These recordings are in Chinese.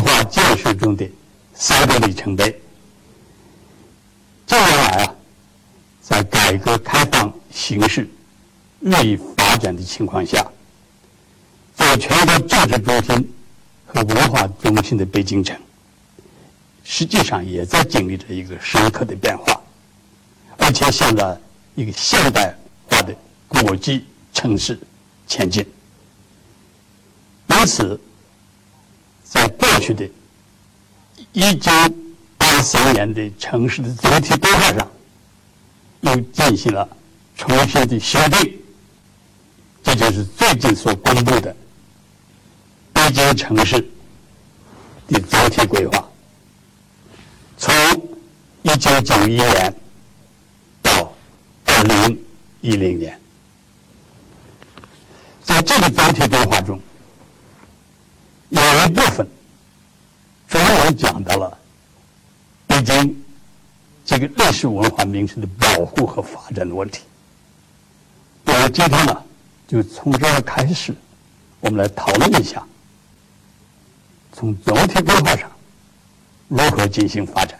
规划建设中的三个里程碑。近年来啊，在改革开放形势日益发展的情况下，在全国政治中心和文化中心的北京城，实际上也在经历着一个深刻的变化，而且向着一个现代化的国际城市前进。因此，在过去的一九八三年的城市的总体规划上，又进行了重新的修订。这就是最近所公布的北京城市的总体规划。从一九九一年到二零一零年，在这个总体规划中，有一部分专门讲到了北京这个历史文化名城的保护和发展的问题。那么今天呢，就从这儿开始，我们来讨论一下，从总体规划上如何进行发展。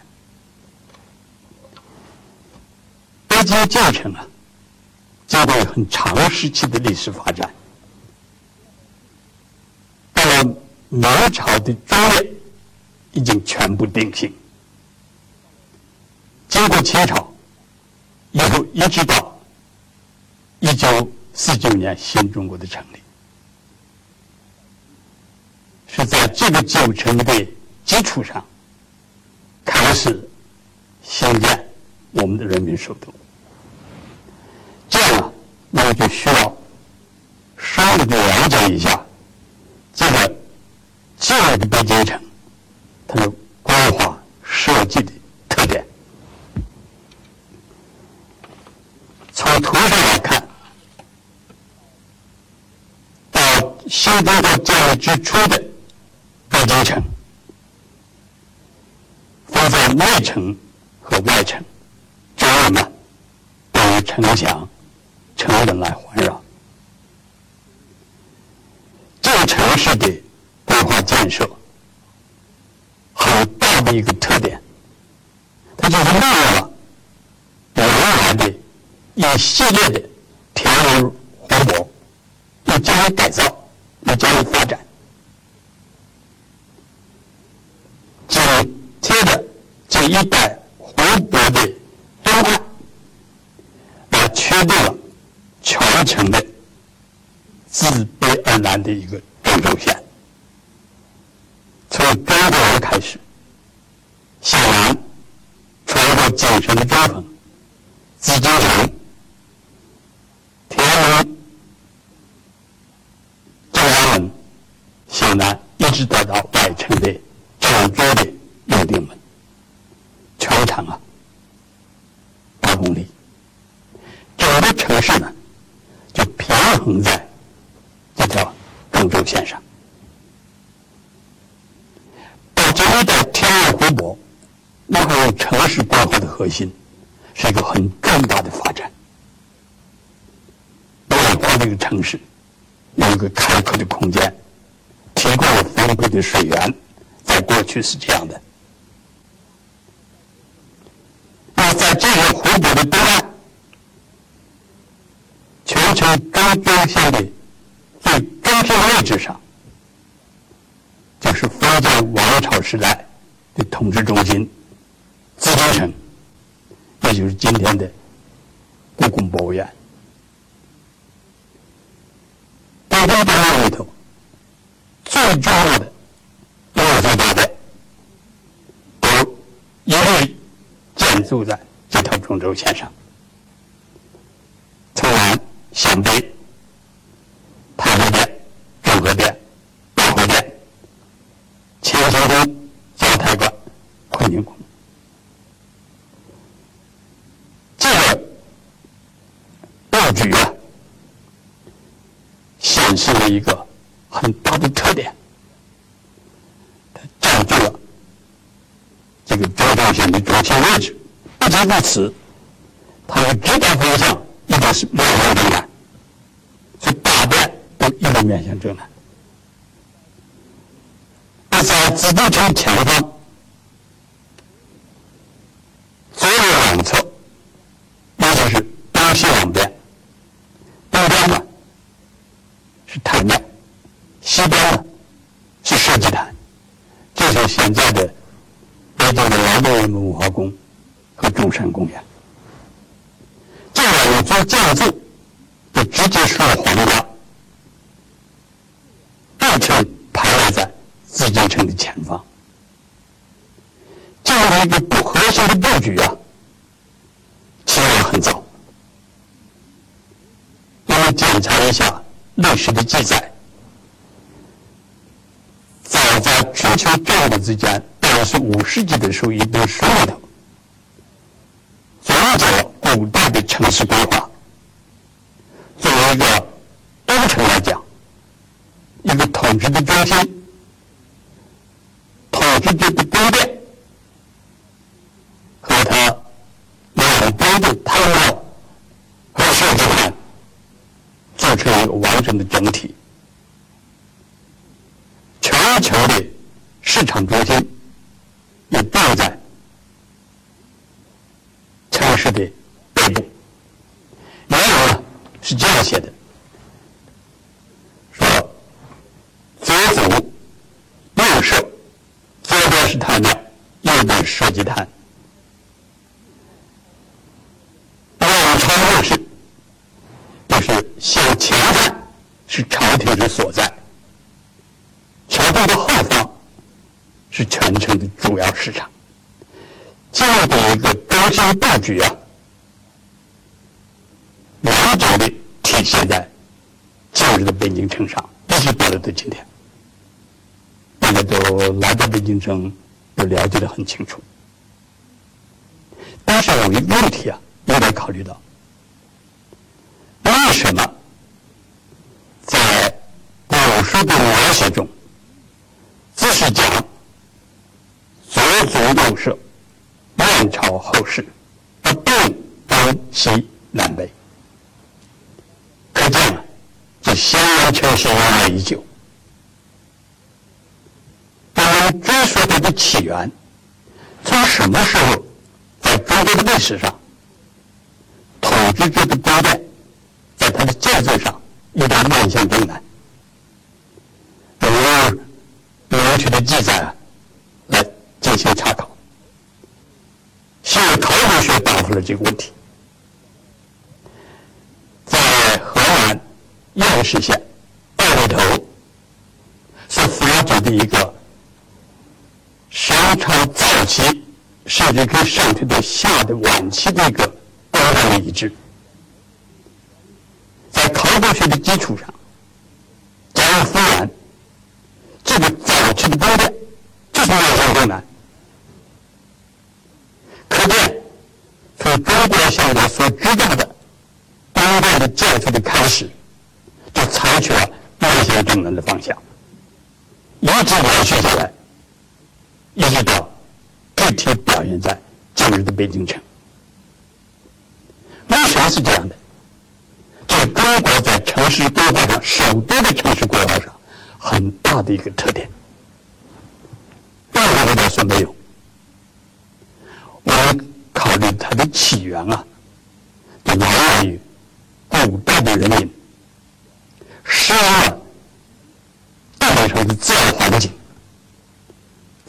北京建成啊，经过很长时期的历史发展，到明朝的中业，已经全部定型。经过清朝，以后一直到一九四九年新中国的成立，是在这个旧城的基础上，开始兴建我们的人民首都。这样，那么就需要深入的了解一下旧的北京城它的规划设计的特点。从图上来看，到新中国建立之初的北京城，分在内城和外城，周围呢都有城墙、城门来环绕。这个城市的规划建设很大的一个特点，它就是利用了原来的一系列的天然湖泊，要加以改造，要加以发展。紧贴着这一带湖泊的东岸，来确定了全程的自北而南的一个中轴线。从中国开始，向南穿过京城的中横，紫禁城、天安门、正阳门，向一直到到外城的常州的永定门，全长啊八公里。整个城市呢，就平衡在这条中轴线上。把这一带天然湖泊能够用城市规划的核心，是一个很重大的发展。为了让这个城市有一个开阔的空间，提供了丰沛的水源，在过去是这样的。那在这个湖泊的东岸，全城中轴线的最中心位置上，就是封建王朝时代的统治中心紫禁城，也就是今天的故宫博物院。在这个博物院里头，最重要的六座大的都一律建筑在这条中轴线上，从南向北，太和殿、中和殿、大和殿、乾清宫、交泰馆、坤宁宫。这个布局啊，显示了一个很大的特点，它占据了这个中轴线的中心位置。不仅如此，它的指导方向一定是面向东南，都面向正南。而在紫禁城前方，左右两侧，也就是东西两边，东边呢是太庙，西边呢是社稷坛，就是现在的北京的劳动人民文化宫和中山公园。这两座建筑就直接属于皇家，对称排列在。紫禁城的前方，这样的一个不和谐的布局啊，起源很早。我们检查一下历史的记载，早在春秋战国之间，大概是五世纪的时候，一本书里头，总结古代的城市规划，作为一个都城来讲，一个统治的中心。统治者的宫殿和它两边的太庙和社稷坛组成一个完整的整体。全球的市场中心也定在城市的北部。原文是这样写的：说左祖右射，左边。是它的右边是设计坛，两朝右是，就是向前看是朝廷之所在，朝廷的后方是全城的主要市场，这样的一个中心布局啊，完整的体现在今城上，一直到了到今天。大家都来到北京城，都了解的很清楚。但是有一问题啊，有得考虑到：为什么在古书的描写中，只是讲左祖右社、南朝后世，不动东西南北？可见啊，这先人确实由来已久。追溯它的起源，从什么时候在中国的历史上，统治者的宫殿在它的建筑上一旦面向东南，用明确的记载来进行查考。现在考古学答复了这个问题，在河南偃师县大里头是一个。商朝早期，甚至跟上推到夏的晚期的一个高的一致，在考古学的基础上，加以复原，这个早期的宫殿就是面向东南。可见，从中国现在所知道的宫殿的建筑的开始，就采取了面向东南的方向，一直延续下来。一直到具体表现在今日的北京城，为什么是这样的？这是中国在城市规划上，首都的城市规划上很大的一个特点。任何国家说没有。我们考虑它的起源啊，就来源于古代的人民适应了大地上的自然环境。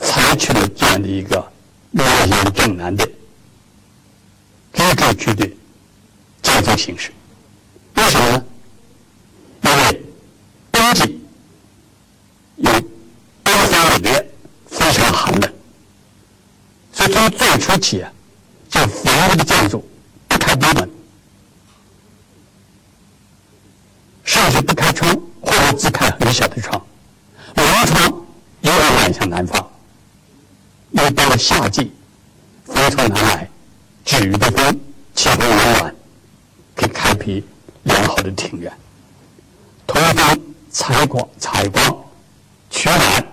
采取了这样的一个面向正南的居住区的建筑形式，为什么呢？因为冬季有东方雨月非常寒冷，所而且，这房屋的建筑不开东门，甚至不开窗，或者只开很小的窗，门窗也要面向南方。又到了夏季，风从南来，止于的风，气候温暖，可以开辟良好的庭院。通风、采光、采光、取暖，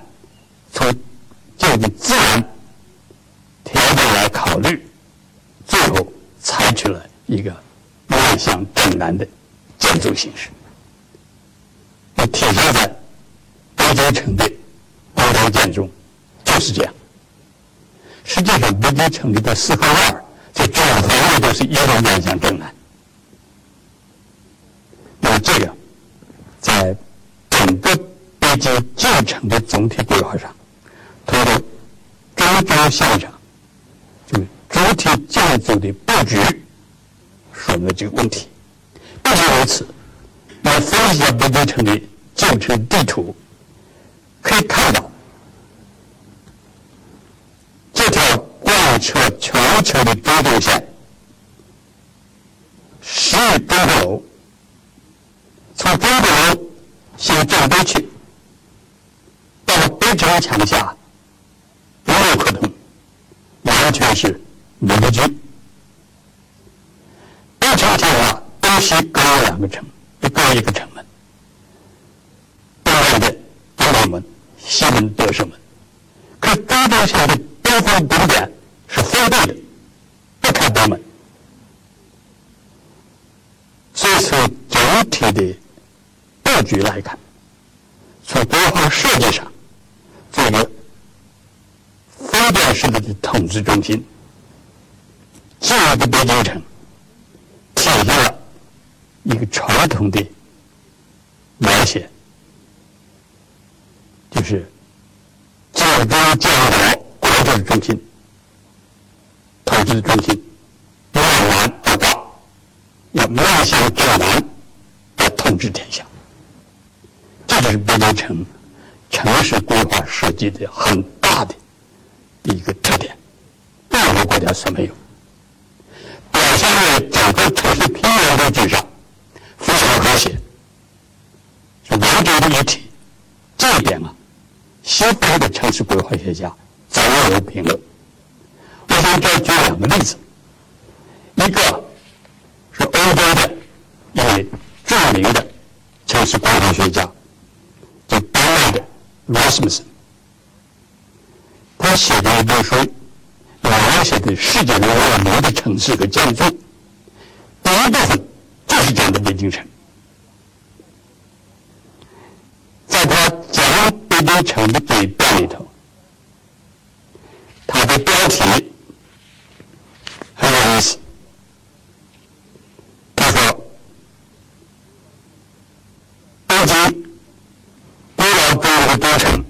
从这个自然考虑，最后采取了一个面向正南的建筑形式。那体现在北京城的高楼建筑，就是这样。实际上，北京城里的四合院就主要的都是一路面向正南。那么，这个在整个北京旧城的总体规划上，通过中轴线上，就主体建筑的布局，说明了这个问题。不仅如此，来分析下北京城的建成地图，可以看到。这条贯彻全球的中轴线，十中国楼，从中国楼向正北去，到了北城墙下，无路可通，完全是没得局。北城墙下东西城一个，一个城门，东门的东大门，西门德胜门，可中轴线的东方东点。是封闭的，不开国门。所以从整体的布局来看，从规划设计上，这个封建式的统治中心，这样的北京城，体现了一个传统的描写，就是建中建国国政中心。统治的中心由南而北，要面向正南来统治天下。这就是北京城城市规划设计的很大的一个特点，任何国家所没有。表现在整个城市平面布局上非常和谐，是完整的一体。这一点啊，西方的城市规划学家早有评论。我这举两个例子，一个是欧洲的一位著名的城市规划学家，叫丹麦的罗斯姆森，他写的一本书，描写的世界上有名的城市和建筑，第一部分就是讲的北京城，在他讲北京城的这一段里头，他的标题很有。意思，他说：“北京古老中国的都城，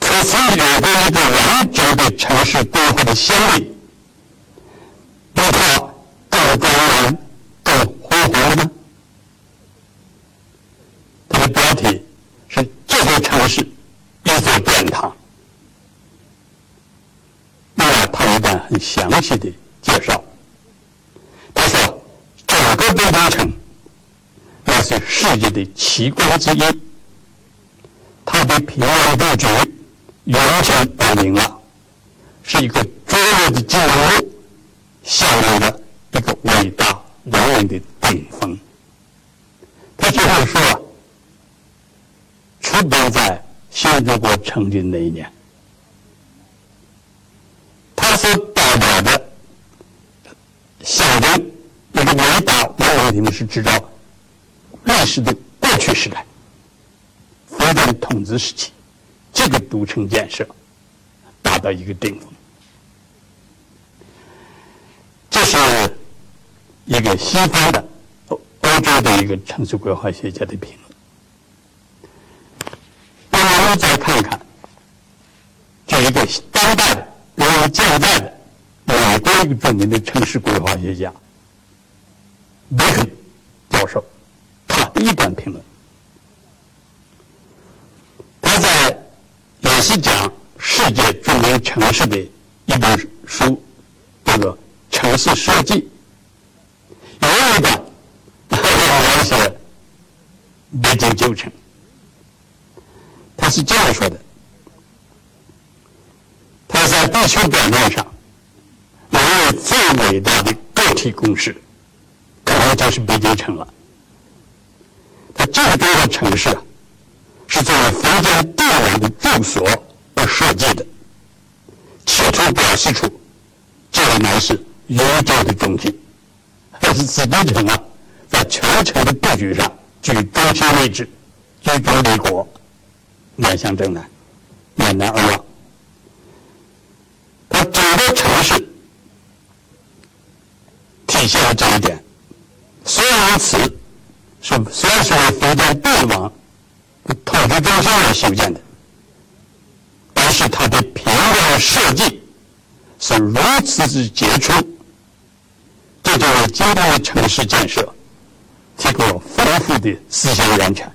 可曾有过一个完整的城市规划的先例，比它更庄严、更恢宏吗？”它的标题是“这座城市一座殿堂”。那么，他一段很详细的。介绍，他说：“整个北京城，那是世界的奇观之一。它的平面布局完全摆明了，是一个卓越的建筑物，象征着一个伟大文明的顶峰。”他这样说，出版在新中国成立那一年，他所代表的。象征那个伟你们是指照历史的过去时代，封建统治时期，这个都城建设达到一个顶峰。这是一个西方的欧欧洲的一个城市规划学家的评论。那我们再看看这一个当代的，然后现在的。美国一个著名的城市规划学家，梅肯教授，他的一段评论，他在也是讲世界著名城市的一本书，叫做《城市设计》，有一段描写北京旧城，他是这样说的：他在地球表面上。最伟大的个体公式，就是北京城了。它这个多个城市啊，是作为封建帝王的住所而设计的，企图表示出这个乃是宇宙的中心。但是紫禁城啊，在全城的布局上居中心位置，居中立国，面向正南，面南而望。它整个城市体现了这一点。虽然此是虽然是为封建帝王统治中心而修建的，但是它的平面设计是如此之杰出，这就为今天的城市建设提供了丰富的思想源泉。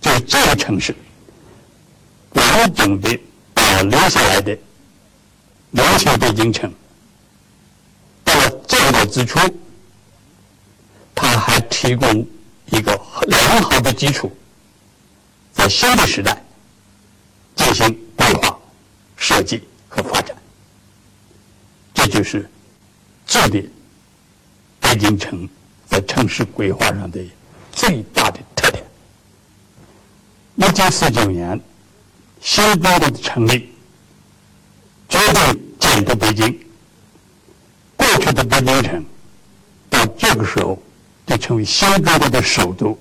就是这个城市完整的保留下来的明清北京城，到了建国之初。它还提供一个良好的基础，在新的时代进行规划、设计和发展。这就是这里北京城在城市规划上的最大的特点。一九四九年，新中国的成立，决定建都北京。过去的北京城到这个时候。就成为新中国的首都，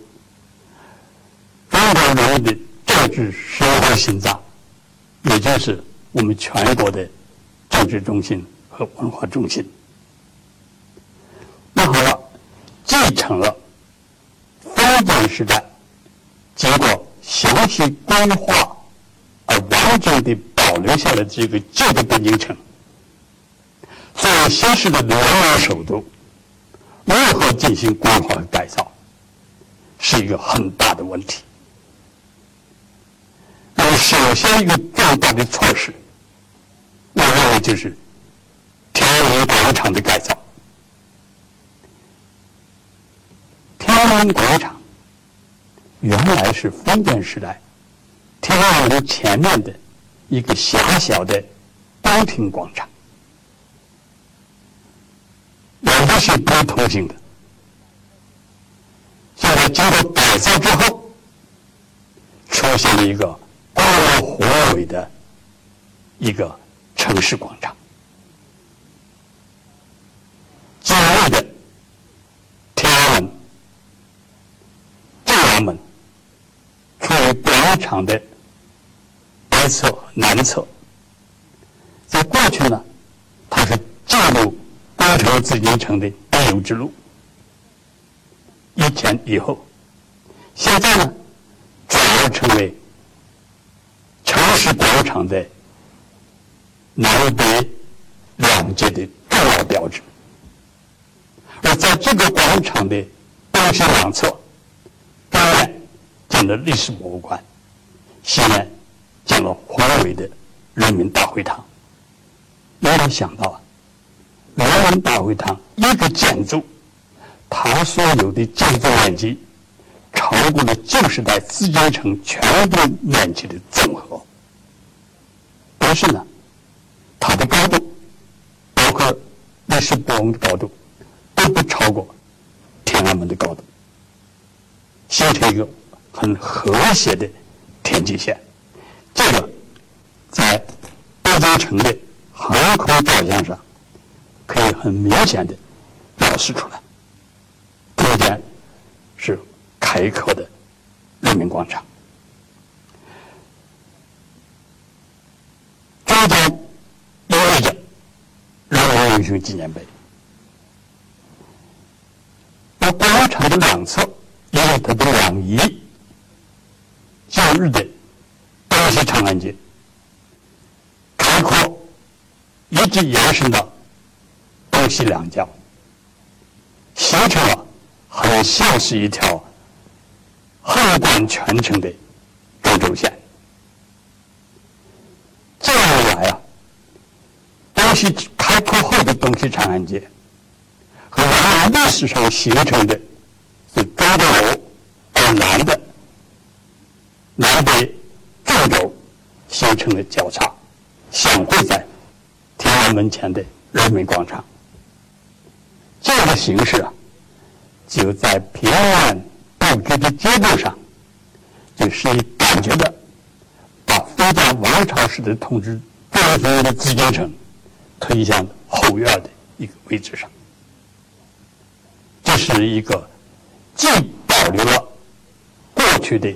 中国人民的政治生活心脏，也就是我们全国的政治中心和文化中心。那好了，继承了封建时代经过详细规划而完整的保留下来这个旧的北京城，作为新时代的人民首都。如何进行规划和改造，是一个很大的问题。那么，首先一个重大的措施，我认为就是天安门广场的改造。天安门广场原来是封建时代天安门前面的一个狭小的宫廷广场。两个是不同性的。现在经过改造之后，出现了一个高宏伟的一个城市广场。紧密的天安门、正阳门，处于广场的北侧、南侧。在过去呢，紫禁城的必由之路。以前以后，现在呢，转而成为城市广场的南北两界的重要标志。而在这个广场的东西两侧，东面建了历史博物馆，西面建了宏伟的人民大会堂。没有想到啊！人民大会堂一个建筑，它所有的建筑面积超过了旧时代紫禁城全部面积的总和。但是呢，它的高度，包括历史博物馆的高度，都不超过天安门的高度，形成一个很和谐的天际线。这个在北京城的航空照相上。可以很明显的表示出来，中间是开阔的人民广场，中间意味着人民英雄纪念碑。那广场的两侧因为它的两仪，旧日的东西长安街，开阔一直延伸到。东西两角形成了很像是一条横贯全城的中轴线。这样一来啊，东西开拓后的东西长安街和原来历史上形成的是中轴而南的南北纵轴形成了交叉，相会在天安门前的人民广场。这样的形式啊，就在平面布置的结构上，就是以感觉的把封建王朝式的统治中心的紫禁城推向后院的一个位置上。这是一个既保留了过去的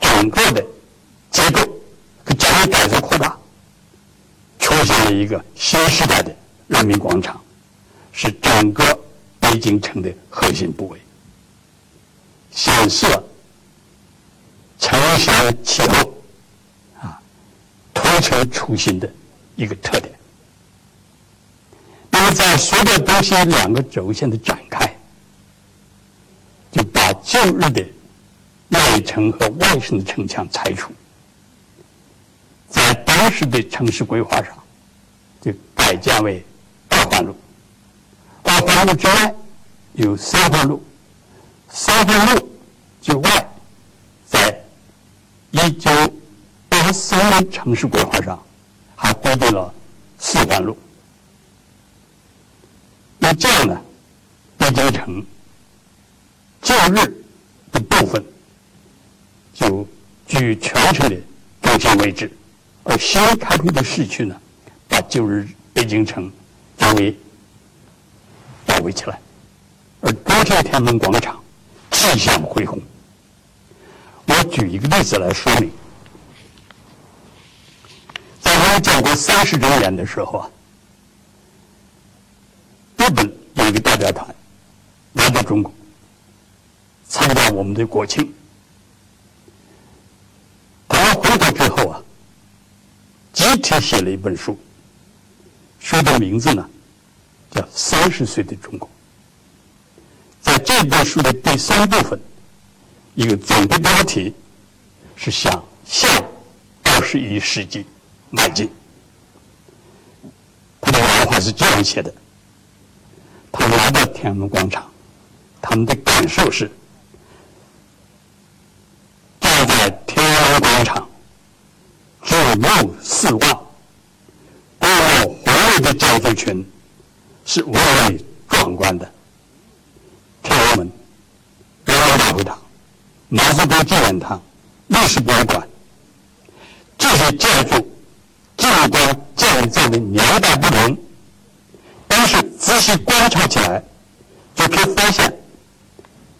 整个的结构，加以改造扩大，出现了一个新时代的人民广场，是整个北京城的核心部位，显示了城乡气候啊突出出新的一个特点。那么，在随着东西两个轴线的展开，就把旧日的内城和外城的城墙拆除，在当时的城市规划上，就改建为二环路。二环路之外有三环路，三环路之外，在一九八三年城市规划上还规定了四环路。那这样呢，北京城旧日的部分就居全城的中心位置，而新开辟的市区呢，把旧日北京城周围包围起来，而中天天安门广场气象恢宏。我举一个例子来说明，在我们建国三十周年的时候啊。日本有一个代表团来到中国，参加我们的国庆。他们回国之后啊，集体写了一本书，书的名字呢叫《三十岁的中国》。在这本书的第三部分，一个总的标题是“向向二十一世纪迈进”。他的原话是这样写的。他们来到天安门广场，他们的感受是：站在天安门广场，举目四望，规模宏伟的建筑群是蔚为壮观的。天安门、人民大会堂、毛泽东纪念堂、历史博物馆，这些建筑尽管建造的年代不同。但是仔细观察起来，就可以发现，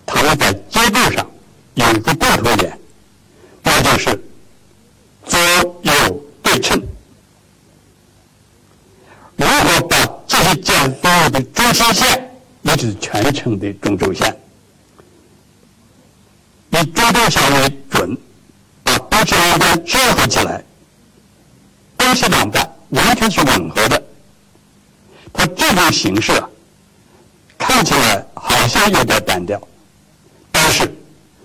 它们在结构上有一个共同点，那就是左右对称。如果把这些建筑的中心线，也成的中轴线，以中轴线为准，把东西两端结合起来，东西两端完全是吻合的。它这种形式啊，看起来好像有点单调，但是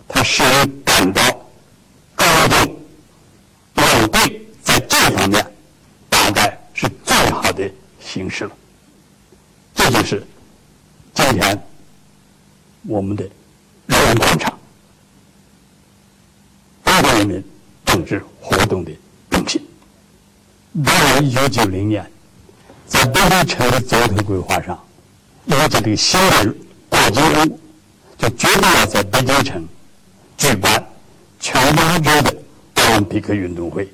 它使人感到高度稳定，在这方面大概是最好的形式了。这就是今天我们的人民广场，中国人民政治活动的中心。到了一九九零年。在北京城的总体规划上，因为这个新的大金屋，就决定要在北京城举办全亚洲的奥林匹克运动会。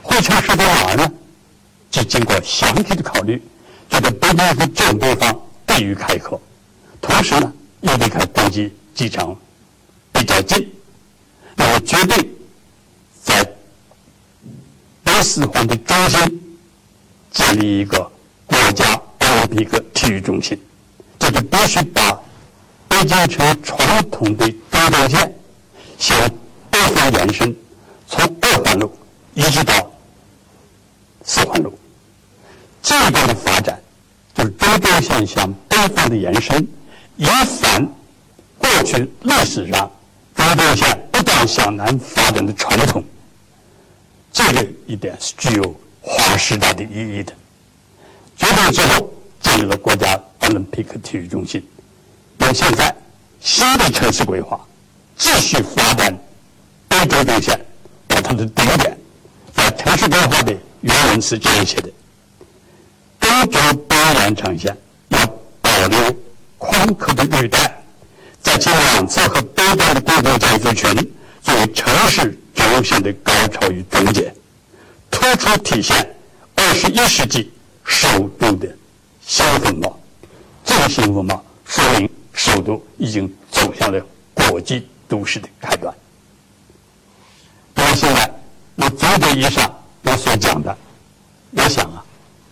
会场设在哪儿呢？就经过详细的考虑，觉得北京和正北方易于开阔，同时呢又离开国际机场比较近，那么决定在北四环的中心建立一个。国家奥林匹克体育中心，这就必须把北京城传统的中轴线向北方延伸，从二环路一直到四环路。这一段的发展就是中轴线向北方的延伸，以反过去历史上中轴线不断向南发展的传统。这个一点是具有划时代的意义的。决定之后，建立了国家奥林匹克体育中心。那现在新的城市规划继续发展北轴线，把它的顶点在城市规划的原文是这样写的：东轴北延长线要保留宽阔的绿带，在其两侧和北端的公共建筑群作为城市轴线的高潮与终结，突出体现二十一世纪。首都的新风貌，这个新风貌说明首都已经走向了国际都市的开端。那么现在，我总结以上我所讲的，我想啊，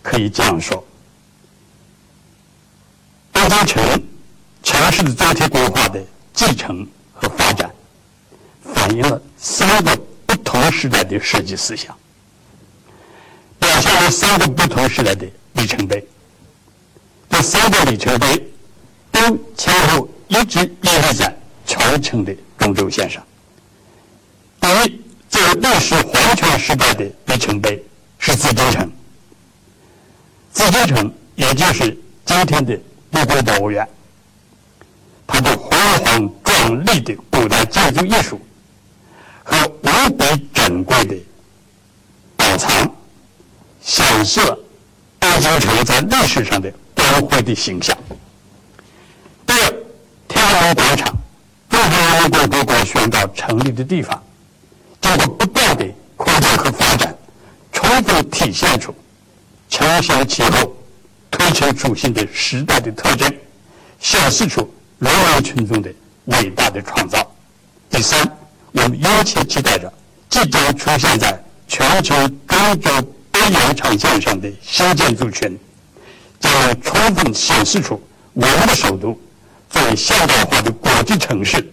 可以这样说：北京城市的总体规划的继承和发展，反映了三个不同时代的设计思想，表现了三个不同时代的里程碑。这三个里程碑都前后一直屹立在传承的中轴线上。第一，在历史皇权时代的里程碑是紫禁城。紫禁城也就是今天的故宫博物院，它的辉煌壮丽的古代建筑艺术和无比珍贵的宝藏，显示了北京城在历史上的。光辉的形象。第二，天安门广场，中华人民共和国宣告成立的地方，经过不断的扩张和发展，充分体现出承先启后、推陈出新的时代的特征，显示出人民群众的伟大的创造。第三，我们殷切期待着即将出现在全球中轴北延长线上的新建筑群。将充分显示出我们的首都作为现代化的国际城市，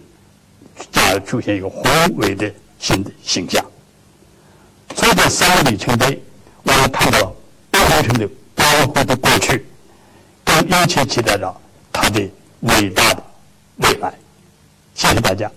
将出现一个宏伟的新的形象。从这三个里程碑，我们看到北京城的光辉的过去，更殷切期待着它的伟大的未来。谢谢大家。